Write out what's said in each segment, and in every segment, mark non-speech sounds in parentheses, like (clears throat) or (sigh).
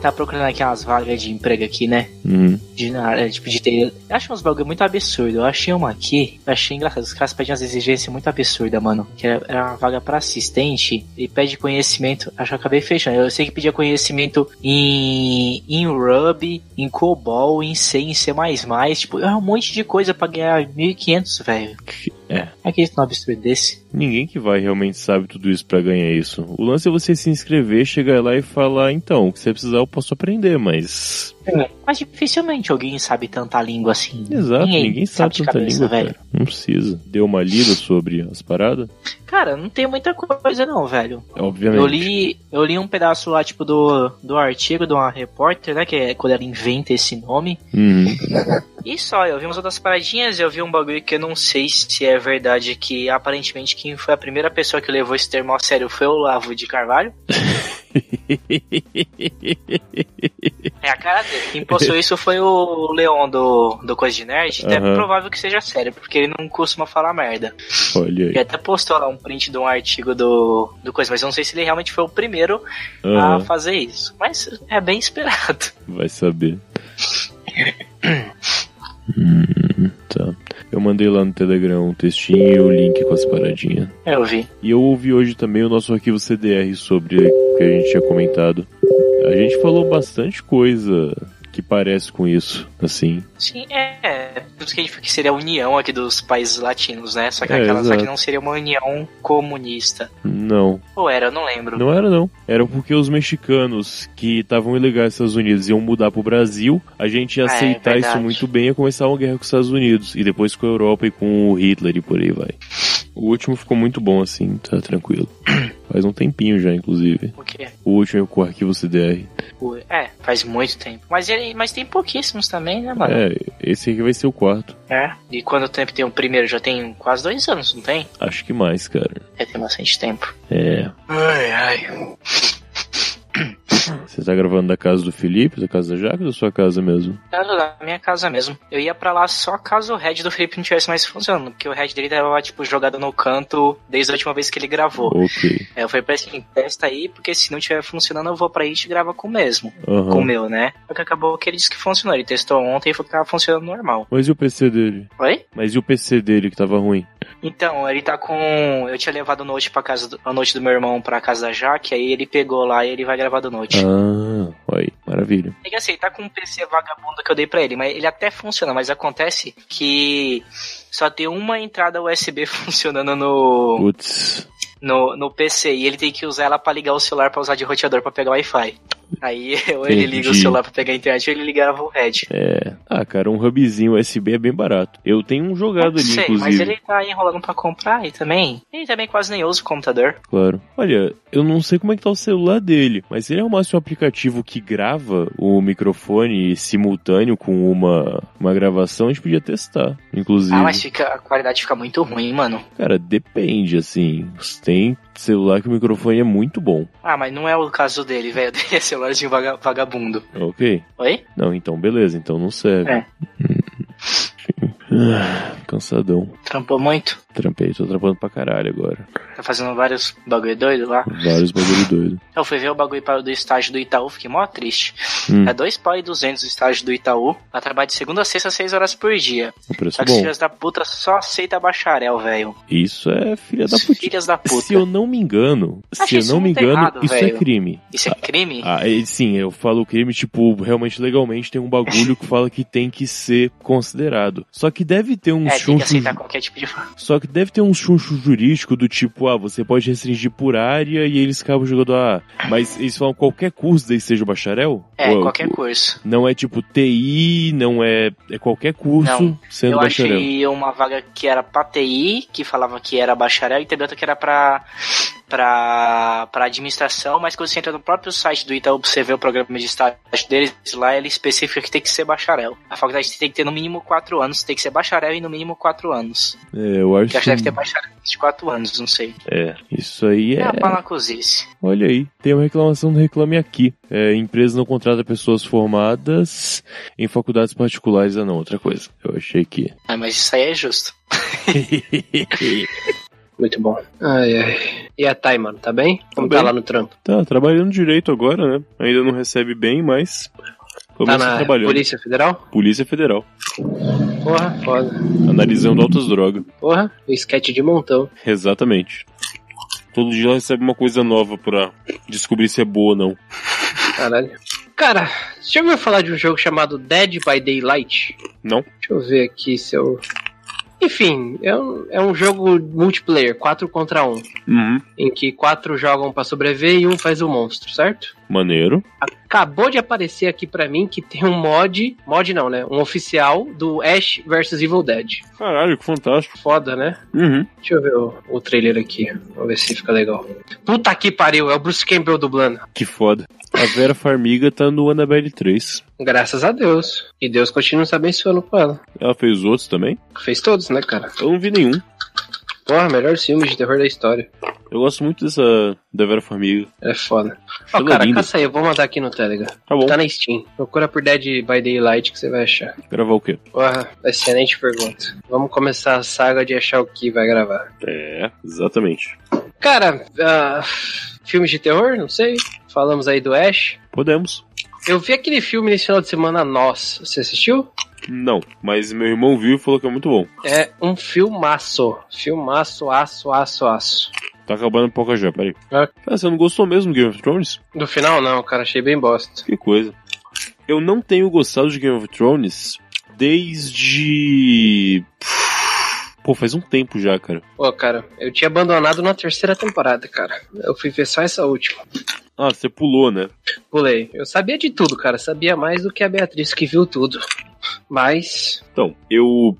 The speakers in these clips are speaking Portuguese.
tá procurando aqui umas vagas de emprego aqui, né? Uhum. De, na área, tipo, de ter. Eu acho uns bagulho muito absurdo. Eu achei uma aqui, eu achei engraçado. Os caras pedem umas exigências muito absurdas, mano. Que era, era uma vaga pra assistente e pede conhecimento. Acho que eu acabei fechando. Eu sei que pedia conhecimento em, em Ruby, em COBOL, em C, em C. Tipo, é um monte de coisa pra ganhar 1.500, velho. É. Acredito num absurdo desse. Ninguém que vai realmente sabe tudo isso pra ganhar isso. O lance é você se inscrever, chegar lá e falar, então, o que você precisar eu posso aprender, mas. Mas dificilmente alguém sabe tanta língua assim. Exato, ninguém, sabe, de tanta língua, velho. cara. Não precisa. Deu uma lida sobre as paradas? Cara, não tem muita coisa não, velho. Obviamente. Eu li, eu li um pedaço lá, tipo, do, do artigo de uma repórter, né? Que é quando ela inventa esse nome. Uhum. E só, eu vi umas outras paradinhas, eu vi um bagulho que eu não sei se é verdade, que aparentemente quem foi a primeira pessoa que levou esse termo a sério foi o Lavo de Carvalho. (laughs) É a cara dele. Quem postou (laughs) isso foi o Leon do, do Coisa de Nerd. É Aham. provável que seja sério, porque ele não costuma falar merda. Olha Ele aí. até postou lá um print de um artigo do, do Coisa, mas eu não sei se ele realmente foi o primeiro a Aham. fazer isso. Mas é bem esperado. Vai saber. Hum, (coughs) tá. Eu mandei lá no Telegram um textinho e o link com as paradinhas. É, Eu vi. E eu ouvi hoje também o nosso arquivo CDR sobre o que a gente tinha comentado. A gente falou bastante coisa que parece com isso, assim. Sim, é. Por isso que a gente falou que seria a união aqui dos países latinos, né? Só que É, aquela só que não seria uma união comunista. Não, Ou era, eu não lembro. não era não. Era porque os mexicanos que estavam ilegais nos Estados Unidos iam mudar pro Brasil, a gente ia É, aceitar isso muito bem e ia começar uma guerra com os Estados Unidos. E depois com a Europa e com o Hitler e por aí vai. O último ficou muito bom assim, tá tranquilo. (clears throat) Faz um tempinho já, inclusive. O quê? O último é com o arquivo CDR. O- É, faz muito tempo. Mas, ele, mas tem pouquíssimos também, né, mano? É, esse aqui vai ser o quarto. É. E quanto tempo tem o primeiro? Já tem quase dois anos, não tem? Acho que mais, cara. É, tem bastante tempo. É. Ai, ai. Você tá gravando da casa do Felipe, da casa da Jaque ou da sua casa mesmo? Era da minha casa mesmo. Eu ia pra lá só caso o head do Felipe não tivesse mais funcionando. Porque o head dele tava, tipo, jogado no canto desde a última vez que ele gravou. Ok. Aí eu falei pra ele assim, testa aí, porque se não estiver funcionando, eu vou pra aí e te grava com o mesmo. Aham. Com o meu, né? Só que acabou que ele disse que funcionou. Ele testou ontem e falou que tava funcionando normal. Mas e o PC dele? Oi? Mas e o PC dele que tava ruim? Então, ele tá com. Eu tinha levado o note pra casa do... a noite do meu irmão pra casa da Jaque, aí ele pegou lá e ele vai gravar do note. Ah, aí, maravilha. É que assim, ele tá com um PC vagabundo que eu dei pra ele, mas ele até funciona, mas acontece que só tem uma entrada USB (laughs) funcionando no, Putz. no, no PC e ele tem que usar ela pra ligar o celular pra usar de roteador pra pegar o Wi-Fi. Aí (laughs) ou ele liga o Entendi. celular pra pegar a internet ou ele ligava o head. É. Ah, cara, um hubzinho USB é bem barato. Eu tenho um jogado Não ali, sei, inclusive. mas ele tá enrolando pra comprar e também. Ele também quase nem usa o computador. Claro. Olha, eu não sei como é que tá o celular dele, mas se ele arrumasse um aplicativo que grava o microfone simultâneo com uma, uma gravação, a gente podia testar, inclusive. Ah, mas fica, a qualidade fica muito ruim, mano. Cara, depende, assim. Tem celular que o microfone é muito bom. Ah, mas não é o caso dele, velho. (laughs) Dele é celularzinho vaga- vagabundo. Ok? Oi? Não, então beleza, então não serve. É. (laughs) Ah, Cansadão. Trampou muito? Trampei, tô trampando pra caralho agora. Tá fazendo vários bagulho doido lá. Vários bagulho doido. Eu fui ver o bagulho para- do estágio do Itaú, fiquei mó triste. Hum. É dois pau e duzentos o estágio do Itaú. Vai trabalhar de segunda a sexta, seis horas por dia. O preço Só é que bom. filhos da puta só aceita bacharel, velho. Isso é filha da puta. Filhas da puta. Se eu não me engano, Acho se eu não me engano, errado, isso é velho. crime. Isso é crime? Ah, e sim, eu falo crime, tipo, realmente legalmente tem um bagulho que fala que tem que ser considerado. Só que deve ter uns (laughs) é, tem que aceitar qualquer tipo de. Só que deve ter um chuncho jurídico do tipo, ah, você pode restringir por área e eles acabam jogando ah, mas eles falam qualquer curso daí seja bacharel? É, Ou- qualquer curso. Não é tipo TI, não é. É qualquer curso Não, sendo Eu bacharel. achei uma vaga que era pra TI, que falava que era bacharel, e também outra que era pra, pra, pra administração, mas quando você entra no próprio site do Itaú você ver o programa de estágio deles, lá ele especifica que tem que ser bacharel. A faculdade tem que ter no mínimo 4 anos, tem que ser bacharel e no mínimo 4 anos. É, eu acho Que acho que deve ter bacharel de 4 anos, não sei. É, isso aí É, é. a. Olha aí, tem uma reclamação do Reclame Aqui. É, empresa não contrata pessoas formadas em faculdades particulares. Ah, não, outra coisa. Eu achei que. Ah, mas isso aí é justo. (laughs) Muito bom. Ai, ai. E a Thay, mano, tá bem? Como Tá tá lá no trampo? Tá trabalhando direito agora, né? Ainda não recebe bem, mas. Tá menos tá na trabalhando. Polícia Federal? Polícia Federal. Porra, foda. Analisando altas drogas. Porra, o sketch de montão. Exatamente. Todo dia ela recebe uma coisa nova pra descobrir se é boa ou não. Caralho. Cara, você já ouviu falar de um jogo chamado Dead by Daylight? Não? Deixa eu ver aqui se eu. Enfim, é um, é um jogo multiplayer, 4 contra 1. Uhum. Em que quatro jogam pra sobreviver e um faz o monstro, certo? Maneiro. Acabou de aparecer aqui pra mim que tem um mod. Mod não, né? Um oficial do Ash vs Evil Dead. Caralho, que fantástico. Foda, né? Uhum. Deixa eu ver o, o trailer aqui. Vamos ver se fica legal. Puta que pariu, é o Bruce Campbell dublando. Que foda. A Vera Farmiga tá no Annabelle 3. Graças a Deus. E Deus continua se abençoando com ela. Ela fez outros também? Fez todos, né, cara? Eu não vi nenhum. Porra, melhor filme de terror da história. Eu gosto muito dessa da Vera Farmiga. É foda. Ó, é cara, linda. caça aí, eu vou mandar aqui no Telegram. Tá bom. Tá na Steam. Procura por Dead by Daylight que você vai achar. Gravar o quê? Porra, excelente pergunta. Vamos começar a saga de achar o que vai gravar. É, exatamente. Cara, ah, filmes de terror, não sei. Falamos aí do Ash. Podemos. Eu vi aquele filme nesse final de semana, Nós. Você assistiu? Não, mas meu irmão viu e falou que é muito bom. É um filmaço. Filmaço, aço, aço, aço. Tá acabando um pouco já, peraí. É. Ah, você não gostou mesmo do Game of Thrones? No final, não, cara, achei bem bosta. Que coisa. Eu não tenho gostado de Game of Thrones desde. Pô, faz um tempo já, cara. Pô, cara, eu tinha abandonado na terceira temporada, cara. Eu fui ver só essa última. Ah, você pulou, né? Pulei. Eu sabia de tudo, cara. Sabia mais do que a Beatriz que viu tudo. Mas. Então, eu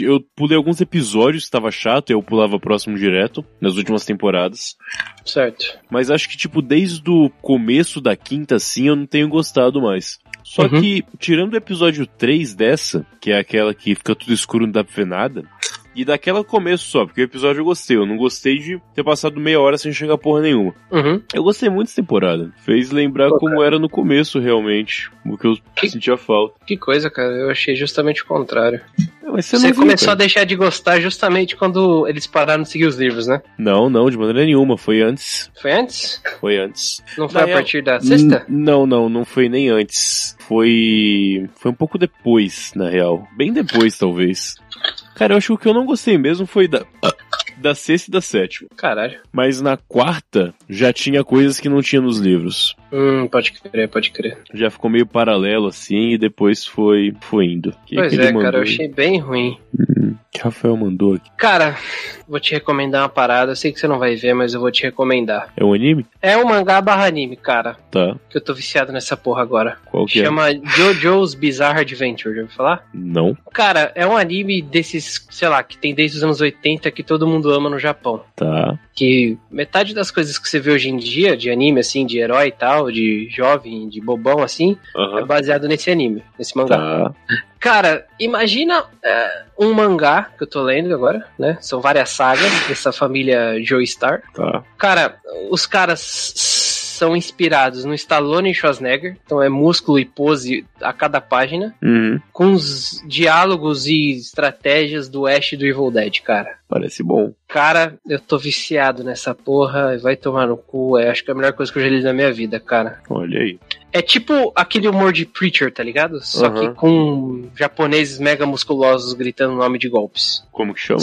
eu pulei alguns episódios que tava chato, eu pulava próximo direto, nas últimas temporadas. Certo. Mas acho que, tipo, desde o começo da quinta, assim, eu não tenho gostado mais. Só Uhum. que, tirando o episódio 3 dessa, que é aquela que fica tudo escuro e não dá pra ver nada, e daquela começo só, porque o episódio eu gostei. Eu não gostei de ter passado meia hora sem chegar porra nenhuma. Uhum. Eu gostei muito dessa temporada. Fez lembrar Pô, como era no começo, realmente. O que eu Que- sentia falta. Que coisa, cara. Eu achei justamente o contrário. É, Mas você, Você, não viu, começou a cara. deixar de gostar justamente quando eles pararam de seguir os livros, né? Não, não, de maneira nenhuma. Foi antes. Foi antes? Foi antes. Não foi Na a real- partir da sexta? N- Não, não, não foi nem antes. Foi. Foi um pouco depois, na real. Bem depois, talvez. Cara, eu acho que o que eu não gostei mesmo foi da. (coughs) Da sexta e da sétima. Caralho. Mas na quarta já tinha coisas que não tinha nos livros. Hum, pode crer, pode crer. Já ficou meio paralelo assim e depois foi, foi indo. Que pois que é, cara, eu achei bem ruim. Que Rafael mandou aqui. Cara, vou te recomendar uma parada. Eu sei que você não vai ver, mas eu vou te recomendar. É um anime? É um mangá barra anime, cara. Tá. Que eu tô viciado nessa porra agora. Qual que é? Chama JoJo's Bizarre Adventure, já ouviu falar? Não. Cara, é um anime desses, sei lá, que tem desde os anos 80 que todo mundo ama no Japão. Tá. Que metade das coisas que você vê hoje em dia, de anime, assim, de herói e tal, de jovem, de bobão, assim, é Aham. baseado nesse anime, nesse mangá. Tá. Cara, imagina é, um mangá que eu tô lendo agora, né? São várias sagas dessa família Joestar. Tá. Cara, os caras são inspirados no Stallone e Schwarzenegger, então é músculo e pose a cada página, Uhum. com os diálogos e estratégias do Ash do Evil Dead, cara. Parece bom. Cara, eu tô viciado nessa porra, vai tomar no cu, é, acho que é a melhor coisa que eu já li na minha vida, cara. Olha aí. É tipo aquele humor de Preacher, tá ligado? Só Aham. que com japoneses mega musculosos gritando o nome de golpes. Como que chama?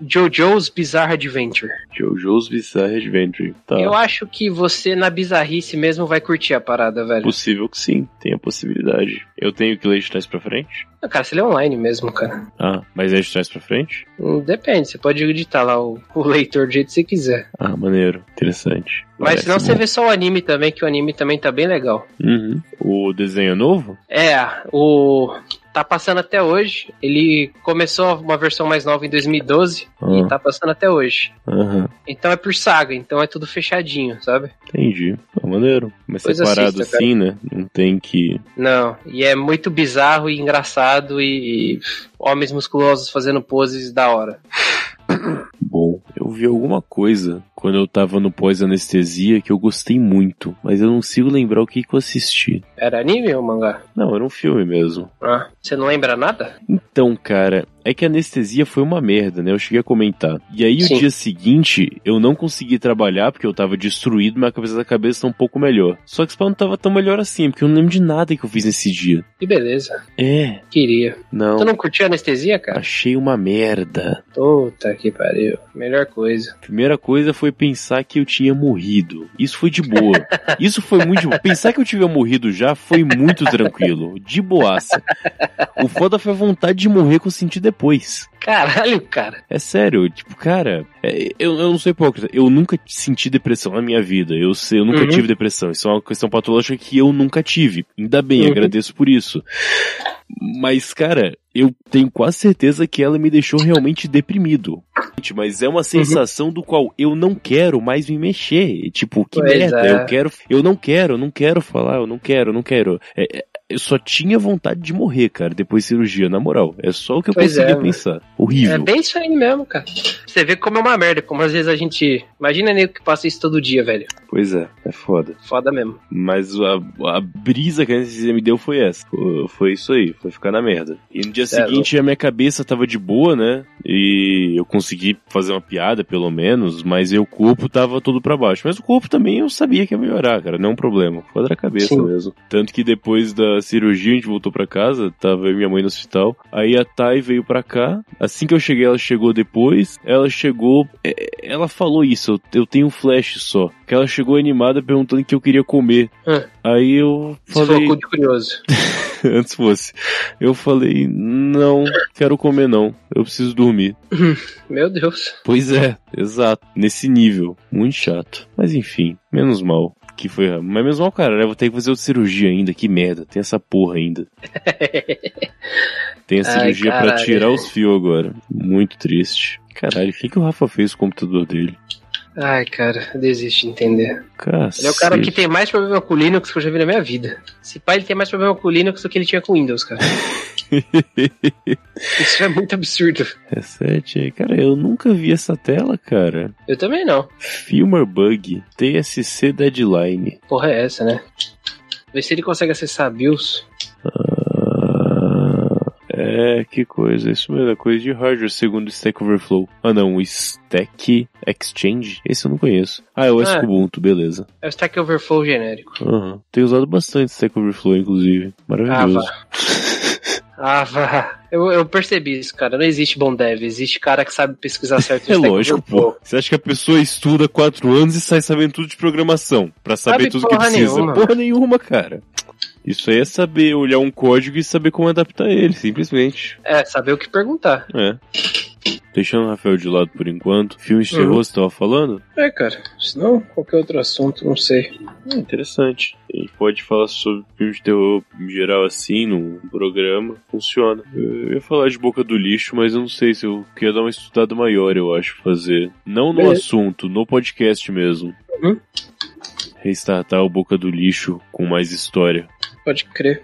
JoJo's Bizarre Adventure. JoJo's Bizarre Adventure. Tá. Eu acho que você, na bizarrice mesmo, vai curtir a parada, velho. Possível que sim, tem a possibilidade. Eu tenho que ler de trás pra frente? Ah, Cara, você lê online mesmo, cara. Ah, mas é de trás pra frente? Hum, Depende, você pode editar lá o, o leitor do jeito que você quiser. Ah, maneiro. Interessante. Mas Parece senão você vê só o anime também, que o anime também tá bem legal. Uhum. O desenho é novo? É, o. Tá passando até hoje. Ele começou uma versão mais nova em 2012 Ah. e tá passando até hoje. Aham. Então é por saga, então é tudo fechadinho, sabe? Entendi. Tá maneiro. Mas Pois separado assista, assim, né? Não tem que. Não, e é muito bizarro e engraçado e, e homens musculosos fazendo poses da hora. Bom, eu vi alguma coisa quando eu tava no pós-anestesia que eu gostei muito, mas eu não consigo lembrar o que, que eu assisti. Era anime ou mangá? Não, era um filme mesmo. Ah, você não lembra nada? Então, cara, é que a anestesia foi uma merda, né? Eu cheguei a comentar. E aí, Sim. o dia seguinte, eu não consegui trabalhar porque eu tava destruído, minha cabeça da cabeça tá um pouco melhor. Só que pau não tava tão melhor assim, porque eu não lembro de nada que eu fiz nesse dia. Que beleza. É, Queria. não. Tu não curtiu anestesia, cara? Achei uma merda. Puta que pariu. Melhor coisa. Primeira coisa foi pensar que eu tinha morrido. Isso foi de boa. Isso foi muito de boa. Pensar que eu tinha morrido já foi muito tranquilo. De boaça. O foda foi a vontade de morrer que eu senti depois. Caralho, cara. É sério, tipo, cara, é, eu, eu não sou hipócrita. Eu nunca senti depressão na minha vida. Eu, sei, eu nunca Uhum. tive depressão. Isso é uma questão patológica que eu nunca tive. Ainda bem, Uhum. agradeço por isso. Mas, cara, eu tenho quase certeza que ela me deixou realmente deprimido. Mas é uma Uhum. sensação do qual eu não quero mais me mexer. Tipo, que Pois merda, é. eu quero. Eu não quero, eu não quero falar, eu não quero, eu não quero. É, é, eu só tinha vontade de morrer, cara, depois da cirurgia, na moral. É só o que eu Pois conseguia é, mano. pensar. É Horrível. bem isso aí mesmo, cara. Você vê como é uma merda, como às vezes a gente. Imagina nego que passa isso todo dia, velho. Pois é, é foda. Foda mesmo. Mas a, a brisa que a anestesia me deu foi essa. Foi, isso aí, foi ficar na merda. E no dia é seguinte a minha cabeça tava de boa, né? E eu consegui fazer uma piada, pelo menos, mas o corpo tava todo pra baixo. Mas o corpo também eu sabia que ia melhorar, cara, não é um problema. Foda a cabeça Sim. mesmo. Tanto que depois da cirurgia a gente voltou pra casa, tava minha mãe no hospital. Aí a Thay veio pra cá. Assim que eu cheguei, ela chegou depois. Ela chegou. é, Ela falou isso, eu, tenho um flash só. Que ela chegou animada perguntando o que eu queria comer. Hum. Aí eu Isso falei. foi de curioso. (laughs) antes fosse. Eu falei, não, quero comer não. Eu preciso dormir. (laughs) Meu Deus. Pois é, exato. Nesse nível. Muito chato. Mas enfim, menos mal. Que foi. Mas menos mal, cara, né? Vou ter que fazer outra cirurgia ainda. Que merda. Tem essa porra ainda. (laughs) Tem a cirurgia pra caralho. tirar os fios agora. Muito triste. Caralho, o que, que o Rafa fez com o computador dele? Ai, cara, eu desisto de entender. Cacete. Ele é o cara que tem mais problema com Linux que eu já vi na minha vida. Esse pai ele tem mais problema com Linux do que ele tinha com Windows, cara. (laughs) Isso é muito absurdo. Reset aí. Cara, eu nunca vi essa tela, cara. Eu também não. Filmer Bug. TSC Deadline. Porra é essa, né? Vê se ele consegue acessar a BIOS. Ah, é, que coisa. Isso mesmo, é coisa de hardware, segundo o Stack Overflow. Ah, não, o Stack Exchange? Esse eu não conheço. Ah, é o Ah. Ubuntu, beleza. É o Stack Overflow genérico. Aham. Tenho usado bastante Stack Overflow, inclusive. Ah, Maravilhoso. vá. (laughs) Ah, vá. Eu, eu percebi isso, cara. Não existe bom dev. Existe cara que sabe pesquisar (laughs) certo. é lógico, pô. Você acha que a pessoa estuda quatro anos e sai sabendo tudo de programação? Pra saber Sabe tudo que precisa? nenhuma. Porra nenhuma, cara. Isso aí é saber olhar um código e saber como adaptar ele, simplesmente. É, saber o que perguntar. É. Deixando o Rafael de lado por enquanto. Filmes de Uhum. terror, você tava falando? É, cara. Senão, qualquer outro assunto, não sei. É interessante. A gente pode falar sobre filmes de terror em geral assim, num programa. Funciona. Eu ia falar de Boca do Lixo, mas eu não sei se eu queria dar uma estudada maior, eu acho, fazer. Não no Beleza. assunto, no podcast mesmo. Uhum. Restartar o Boca do Lixo com mais história. Pode crer.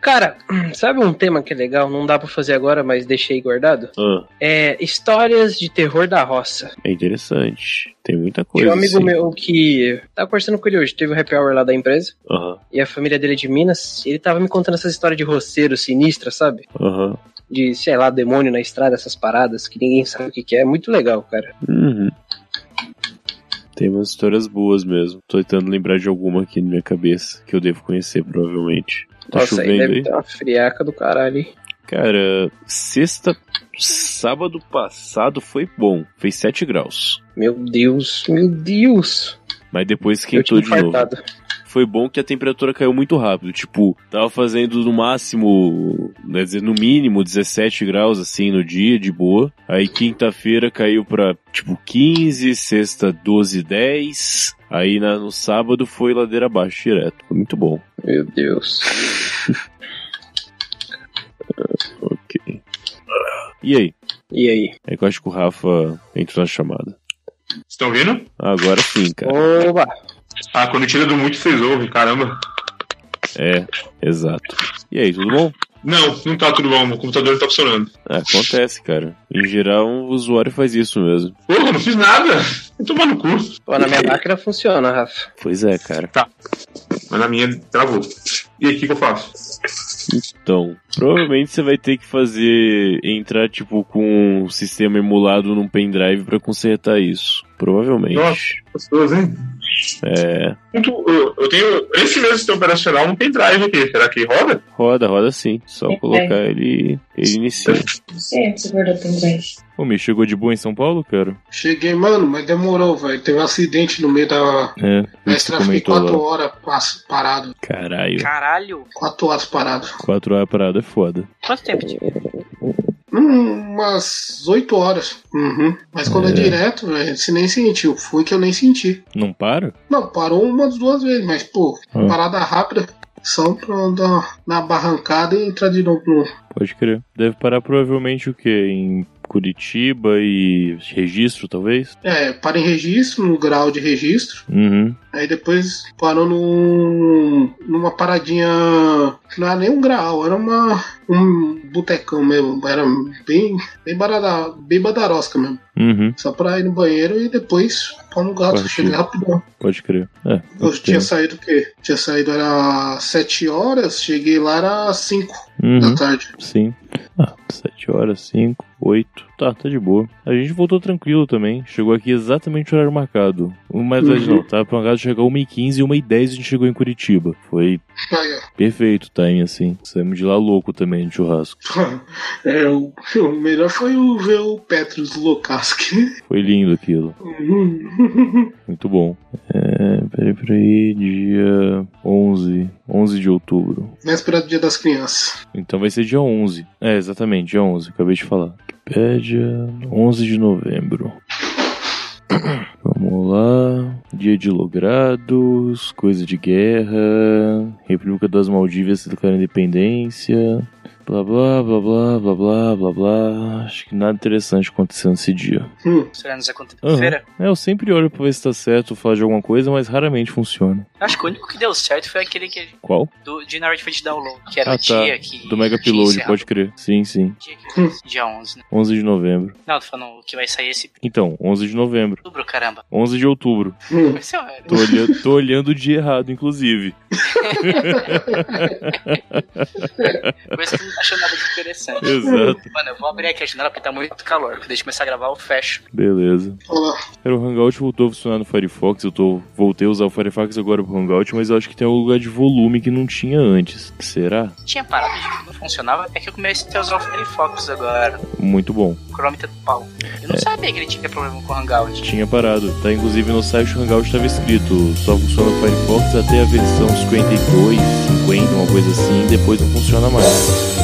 Cara, (clears throat) sabe um tema que é legal? Não dá pra fazer agora, mas deixei guardado? Ah, É histórias de terror da roça. é interessante. Tem muita Tinha coisa. um amigo assim. meu que tava conversando com ele hoje, teve o happy hour lá da empresa, Aham, e a família dele é de Minas, e ele tava me contando essa história de roceiro sinistra, sabe? aham. De, sei lá, demônio na estrada, essas paradas, que ninguém sabe o que, que é. É muito legal, cara. Uhum. Tem umas histórias boas mesmo. Tô tentando lembrar de alguma aqui na minha cabeça, que eu devo conhecer, provavelmente. Tá Nossa, aí chovendo deve aí? ter uma friaca do caralho. hein? Cara, sexta. Sábado passado foi bom. Fez 7 graus. Meu Deus, meu Deus. Mas depois esquentou de novo. infartado. Foi bom que a temperatura caiu muito rápido. Tipo, tava fazendo no máximo, quer dizer, no mínimo 17 graus assim no dia, de boa. Aí quinta-feira caiu pra tipo 15, sexta 12, 10. Aí na- no sábado foi ladeira abaixo direto. Foi muito bom. Meu Deus. (laughs) Ok. E aí? E aí? É que eu acho que o Rafa entrou na chamada. Estão ouvindo? Agora sim, cara. Oba! Ah, quando tira do muito vocês ouvem, caramba. É, exato. E aí, tudo bom? Não, não tá tudo bom, meu computador não tá funcionando. É, acontece, cara. Em geral, um usuário faz isso mesmo. Porra, não fiz nada. Tomar no cu. Pô, na minha máquina funciona, Rafa. Pois é, cara. Mas na minha travou. E aí, o que, que eu faço? Então, provavelmente você vai ter que fazer entrar tipo com um sistema emulado num pendrive pra consertar isso. Provavelmente. Nossa. Gostoso, hein? É, Eu, eu tenho esse mesmo sistema operacional no pendrive aqui. Será que roda? roda, roda sim. Só É. colocar ele, ele inicia. Guardou pendrive. Ô, me chegou de boa em São Paulo, cara? Cheguei, mano, mas demorou, velho. Teve um acidente no meio da. É, estrada, fiquei comentou quatro lá. horas pas- parado. Caralho, Caralho. Quatro horas parado. quatro horas parada é foda. Quanto tempo? de- Hum, umas oito horas. Uhum. Mas quando é, É. direto, velho, você nem sentiu. Foi que eu nem senti. Não para? Não, parou umas duas vezes, mas, pô, Ah. parada rápida. Só pra dar na barrancada e entrar de novo no. Pode crer. Deve parar provavelmente o quê? Em Curitiba e registro, talvez? É, para em registro, no grau de registro. Uhum. Aí depois parou num, numa paradinha. que Não era nem um grau, era uma, um botecão mesmo. Era bem, bem, barada, bem badarosca mesmo. Uhum. Só pra ir no banheiro e depois pôr no gato. Cheguei rapidão. Pode crer. É. Eu tinha saído o quê? Tinha saído era 7 horas, cheguei lá era 5 Uhum. da tarde. Sim. Ah, 7 horas, 5, 8. Tá, tá de boa. A gente voltou tranquilo também. Chegou aqui exatamente o horário marcado. Tarde Uhum. não, tava marcado chegar 1h15 e 1h10 a gente chegou em Curitiba. Foi perfeito o time, assim. Saímos de lá louco também de churrasco. (laughs) É, o, o melhor foi o, ver o Petros Lokaski. Foi lindo aquilo. (laughs) Muito bom. É, peraí, peraí, dia 11. 11 de outubro. Véspera do Dia das Crianças. Então vai ser dia 11. É, exatamente, dia 11, acabei de falar. Wikipédia, 11 de novembro. (clears throat) Vamos lá. Dia de logrados, coisa de guerra, República das Maldivas declara independência, blá blá blá blá blá blá blá blá. Acho que nada interessante aconteceu nesse dia. Hum, Será nos quinta-feira? É, eu sempre olho pra ver se tá certo, falar de alguma coisa, mas raramente funciona. Acho que o único que deu certo foi aquele que Qual? do, de Narrative Download, que era Ah, o tá. dia que. Do Mega Upload, pode crer. Sim, sim. Dia, que, dia 11, né? 11 de novembro. Não, tô falando que vai sair esse Então, 11 de novembro. outubro, caramba. 11 de outubro. hum. Um- Tô olhando, tô olhando o dia errado, inclusive. coisa que não achando nada de interessante. Exato. Mano, eu vou abrir aqui a janela porque tá muito calor. Quando a gente começar a gravar, eu fecho. Beleza. Olha lá. Cara, o Hangout voltou a funcionar no Firefox. Eu tô, voltei a usar o Firefox agora pro Hangout, mas eu acho que tem um lugar de volume que não tinha antes. Será? Tinha parado de não funcionava, até que eu comecei a usar o Firefox agora. Muito bom. O Chrome tá do pau. Eu não sabia que ele tinha problema com o Hangout. Tinha parado. Tá inclusive no site do Hangout estava escrito só funciona o Firefox até a versão 52, 50, uma coisa assim, depois não funciona mais.